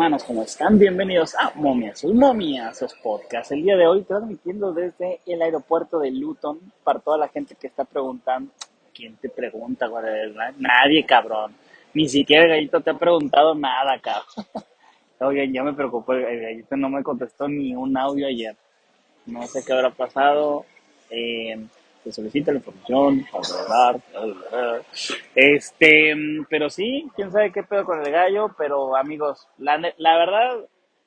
hermanos? ¿Cómo están? Bienvenidos a Momiazos, Momiazos Podcast. El día de hoy transmitiendo desde el aeropuerto de Luton para toda la gente que está preguntando. ¿Quién te pregunta? Nadie, cabrón. Ni siquiera el gallito te ha preguntado nada, cabrón. Oigan, ya me preocupó, el gallito no me contestó ni un audio ayer. No sé qué habrá pasado. Eh, se solicita la información, este, pero sí, quién sabe qué pedo con el gallo, pero amigos, la, la verdad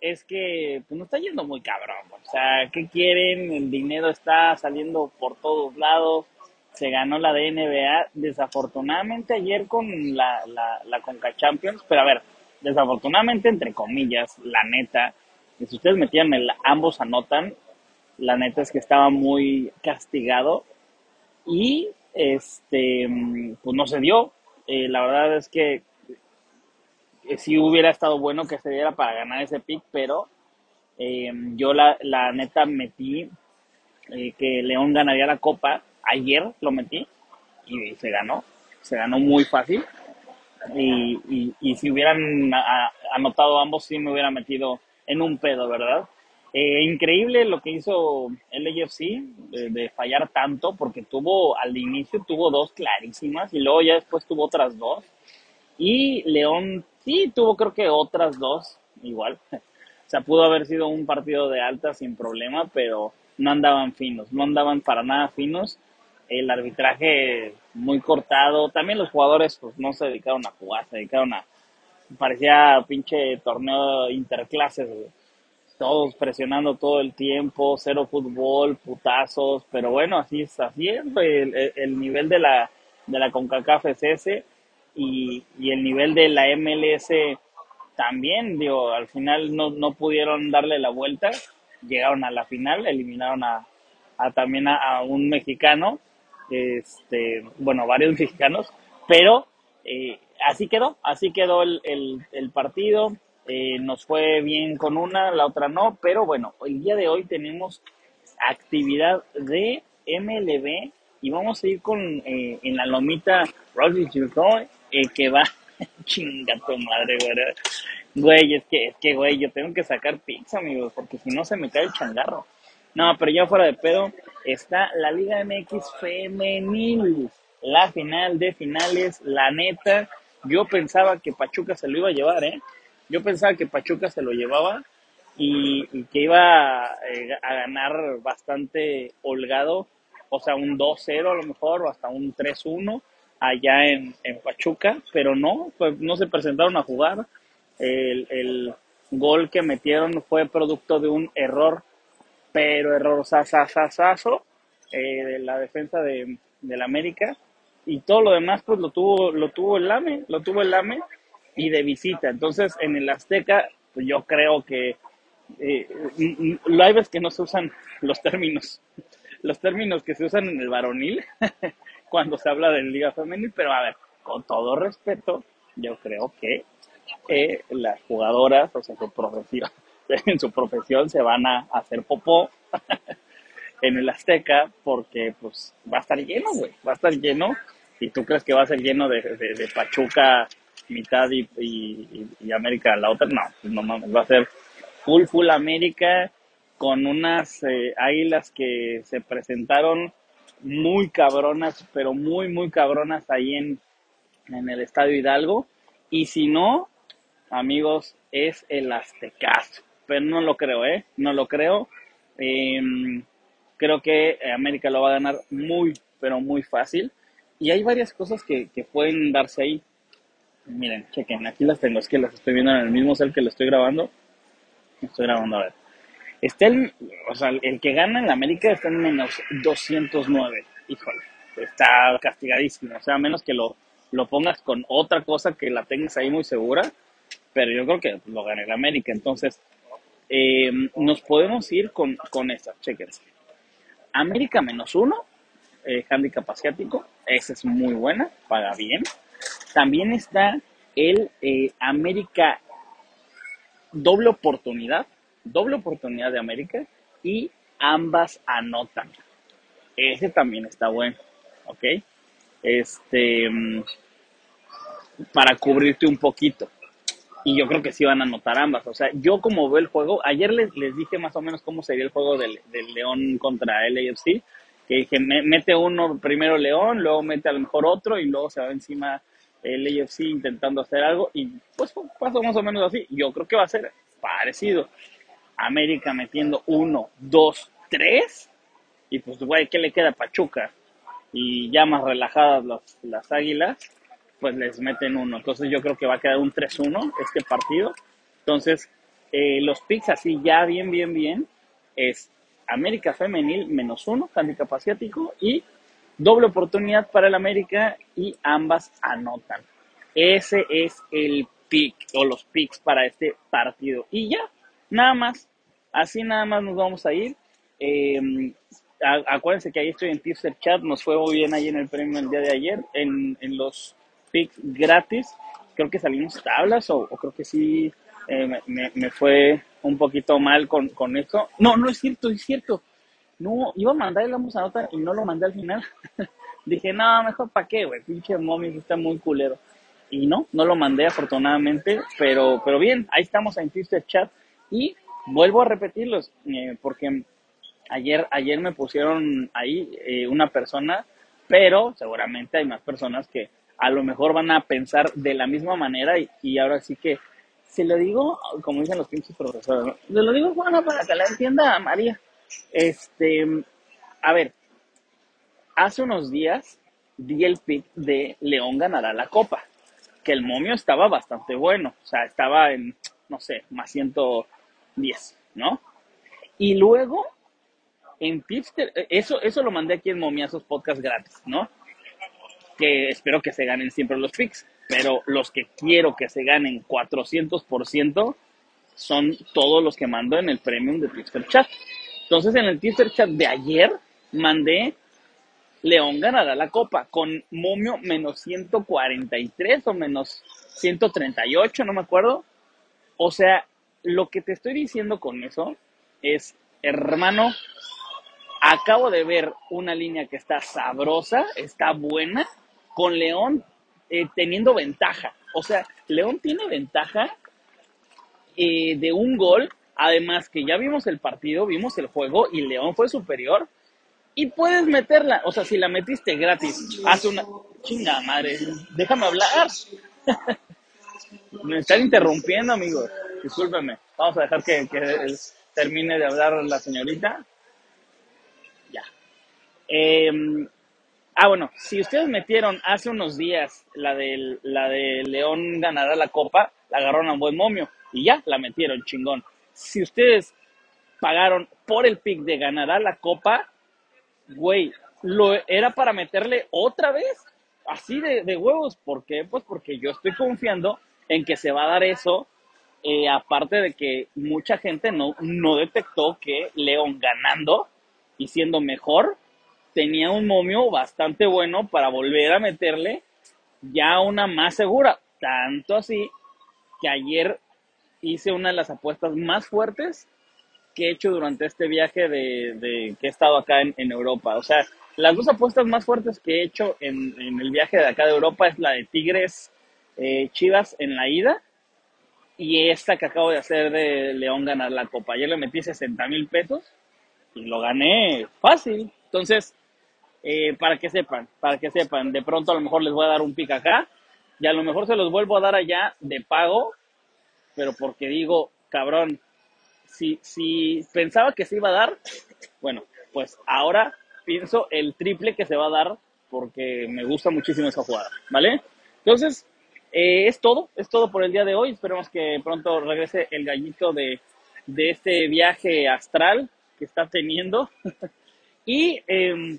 es que pues, no está yendo muy cabrón, o sea, ¿qué quieren? El dinero está saliendo por todos lados, se ganó la DNBA, desafortunadamente ayer con la, la, la Conca Champions, pero a ver, desafortunadamente entre comillas, la neta, si ustedes metían el ambos anotan, la neta es que estaba muy castigado y este, pues no se dio. Eh, la verdad es que eh, sí hubiera estado bueno que se diera para ganar ese pick, pero eh, yo la, la, neta metí que León ganaría la copa. Ayer lo metí y se ganó. Se ganó muy fácil. Y, y, y si hubieran anotado ambos, sí me hubiera metido en un pedo, ¿verdad? Eh, increíble lo que hizo el AFC de, fallar tanto, porque tuvo al inicio tuvo dos clarísimas y luego ya después tuvo otras dos. Y León sí tuvo creo que otras dos igual. O sea, pudo haber sido un partido de alta sin problema, pero no andaban finos, no andaban para nada finos. El arbitraje muy cortado. También los jugadores pues no se dedicaron a jugar, se dedicaron a... Parecía pinche torneo interclases, todos presionando todo el tiempo, cero fútbol, putazos, pero bueno, así es, así el, el nivel de la, de la CONCACAF es ese y, y, el nivel de la MLS también, digo, al final no, no pudieron darle la vuelta, llegaron a la final, eliminaron a, a también a, un mexicano, este, bueno, varios mexicanos, pero eh, así quedó, así quedó el, el partido, eh, nos fue bien con una, la otra no, pero bueno, el día de hoy tenemos actividad de MLB y vamos a ir con eh, en la lomita Rocky eh, que va chinga tu madre, güey. Güey, es que, es que, güey, yo tengo que sacar pizza, amigos, porque si no se me cae el changarro. No, pero ya fuera de pedo, está la Liga MX Femenil, la final de finales, la neta. Yo pensaba que Pachuca se lo iba a llevar, ¿eh? Yo pensaba que Pachuca se lo llevaba y, que iba eh, a ganar bastante holgado, o sea, un 2-0 a lo mejor, o hasta un 3-1 allá en, Pachuca, pero no, pues no se presentaron a jugar. El, el gol que metieron fue producto de un error, pero error sasasasazo eh, de la defensa de, del América y todo lo demás pues lo tuvo lo tuvo el Lame, lo tuvo el Lame y de visita. Entonces, en el Azteca, pues yo creo que eh, hay veces que no se usan los términos, los términos que se usan en el varonil cuando se habla de Liga Femenil, pero a ver, con todo respeto, yo creo que eh, las jugadoras, o sea, su profesión, en su profesión se van a hacer popó en el Azteca porque pues va a estar lleno, güey, va a estar lleno y tú crees que va a ser lleno de, de Pachuca mitad y, América la otra, no, pues no mames, va a ser full, full América con unas eh, águilas que se presentaron muy cabronas, pero muy, muy cabronas ahí en, en el Estadio Hidalgo. Y si no, amigos, es el Aztecaso. Pero no lo creo, ¿eh? No lo creo. Em, creo que América lo va a ganar muy, pero muy fácil. Y hay varias cosas que, que pueden darse ahí. Miren, chequen, aquí las tengo, es que las estoy viendo en el mismo cel que lo estoy grabando. Estoy grabando, a ver. Está el, o sea, el que gana en la América está en menos 209. Híjole, está castigadísimo. O sea, a menos que lo, lo pongas con otra cosa que la tengas ahí muy segura. Pero yo creo que lo gana el América. Entonces, eh, nos podemos ir con, con esta, chequen. América menos uno, eh, handicap asiático. Esa es muy buena, paga bien. También está el eh, América doble oportunidad, doble oportunidad de América y ambas anotan. Ese también está bueno, ¿ok? Este, mm, para cubrirte un poquito. y yo creo que sí van a anotar ambas. O sea, yo como veo el juego, ayer les, les dije más o menos cómo sería el juego del, del León contra el AFC, que dije, mete uno primero León, luego mete a lo mejor otro y luego se va encima el AFC intentando hacer algo y pues pasó más o menos así. Yo creo que va a ser parecido. América metiendo uno, dos, tres y pues güey, ¿qué le queda Pachuca? Y ya más relajadas las, las águilas, pues les meten uno. Entonces yo creo que va a quedar un 3-1 este partido. Entonces, eh, los picks así ya bien, bien, bien, es América Femenil menos uno, handicap asiático, y doble oportunidad para el América y ambas anotan. Ese es el pick o los picks para este partido. Y ya, nada más. Así nada más nos vamos a ir. Eh, acuérdense que ahí estoy en Tipster Chat. Nos fue muy bien ahí en el premio el día de ayer. En, en los picks gratis. Creo que salimos tablas o, creo que sí eh, me, me, fue un poquito mal con, con eso. No, no es cierto, es cierto. No, iba a mandar el vamos a nota y no lo mandé al final. Dije, no, mejor para qué, güey, pinche mommy está muy culero. Y no, no lo mandé afortunadamente, pero, pero bien, ahí estamos en Twitter Chat y vuelvo a repetirlos, eh, porque ayer, ayer me pusieron ahí eh, una persona, pero seguramente hay más personas que a lo mejor van a pensar de la misma manera y, ahora sí que se lo digo, como dicen los pinches profesores, se lo digo, bueno, para que la entienda María. Este, a ver, hace unos días di el pick de León ganará la copa, que el momio estaba bastante bueno, o sea, estaba en, no sé, más 110, ¿no? Y luego, en Tipster, eso, eso lo mandé aquí en Momiazos Podcast gratis, ¿no? Que espero que se ganen siempre los picks, pero los que quiero que se ganen 400% son todos los que mando en el premium de Tipster Chat. Entonces en el teaser chat de ayer mandé León ganará la copa con momio menos 143 o menos 138, no me acuerdo. O sea, lo que te estoy diciendo con eso es, hermano, acabo de ver una línea que está sabrosa, está buena, con León eh, teniendo ventaja. O sea, León tiene ventaja eh, de un gol Además que ya vimos el partido, vimos el juego y León fue superior. Y puedes meterla, o sea, si la metiste gratis, hace una... Chinga madre, déjame hablar. Me están interrumpiendo, amigos. Discúlpenme. Vamos a dejar que, termine de hablar la señorita. Ya. Em, ah, bueno, si ustedes metieron hace unos días la de, la de León ganará la copa, la agarraron a un buen momio y ya la metieron, chingón si ustedes pagaron por el pick de ganar a la copa, güey, lo era para meterle otra vez así de, huevos. ¿Por qué? Pues porque yo estoy confiando en que se va a dar eso. Eh, aparte de que mucha gente no, no detectó que León ganando y siendo mejor tenía un momio bastante bueno para volver a meterle ya una más segura. Tanto así que ayer hice una de las apuestas más fuertes que he hecho durante este viaje de, que he estado acá en, Europa. O sea, las dos apuestas más fuertes que he hecho en, el viaje de acá de Europa es la de Tigres eh, Chivas en la ida y esta que acabo de hacer de León ganar la copa. Ayer le metí 60 mil pesos y lo gané fácil. Entonces, eh, para que sepan, para que sepan, de pronto a lo mejor les voy a dar un pic acá y a lo mejor se los vuelvo a dar allá de pago pero porque digo, cabrón, si, si pensaba que se iba a dar, bueno, pues ahora pienso el triple que se va a dar porque me gusta muchísimo esa jugada, ¿vale? Entonces, eh, es todo, es todo por el día de hoy. Esperemos que pronto regrese el gallito de, de este viaje astral que está teniendo. y eh,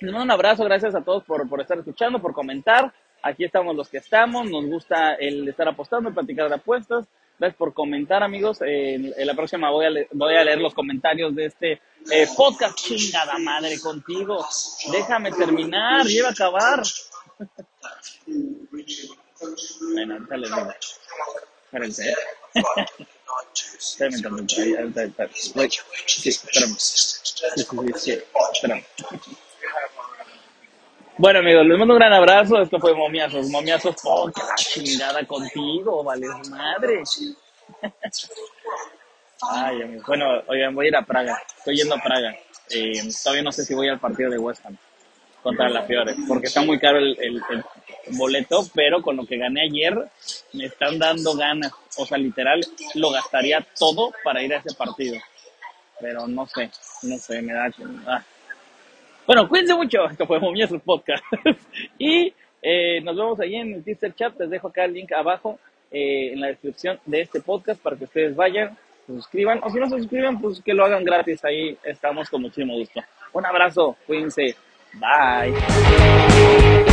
les mando un abrazo, gracias a todos por, por estar escuchando, por comentar. Aquí estamos los que estamos, nos gusta el estar apostando, platicar de apuestas. Gracias por comentar, amigos. en la próxima voy a, voy a leer los comentarios de este eh, podcast. Chingada madre contigo. Déjame terminar, lleva a acabar. bueno, ahorita les digo. Espérense. Espérenme tantito. Sí, espérame. Sí, sí, sí, espérame. Bueno, amigos, les mando un gran abrazo. Esto fue Momiazos. Momiazos, oh, que la chingada contigo, vale madre. Ay, amigos. Bueno, oigan, voy a ir a Praga. Estoy yendo a Praga. Eh, todavía no sé si voy al partido de West Ham contra la Fiore, porque está muy caro el, boleto, pero con lo que gané ayer me están dando ganas. O sea, literal, lo gastaría todo para ir a ese partido. Pero no sé, no sé, me da... Ah. Bueno, cuídense mucho. Esto fue su Podcast. y eh, nos vemos ahí en el Teaser Chat. Les dejo acá el link abajo eh, en la descripción de este podcast para que ustedes vayan, se suscriban. O si no se suscriben, pues que lo hagan gratis. Ahí estamos con muchísimo gusto. Un abrazo. Cuídense. Bye.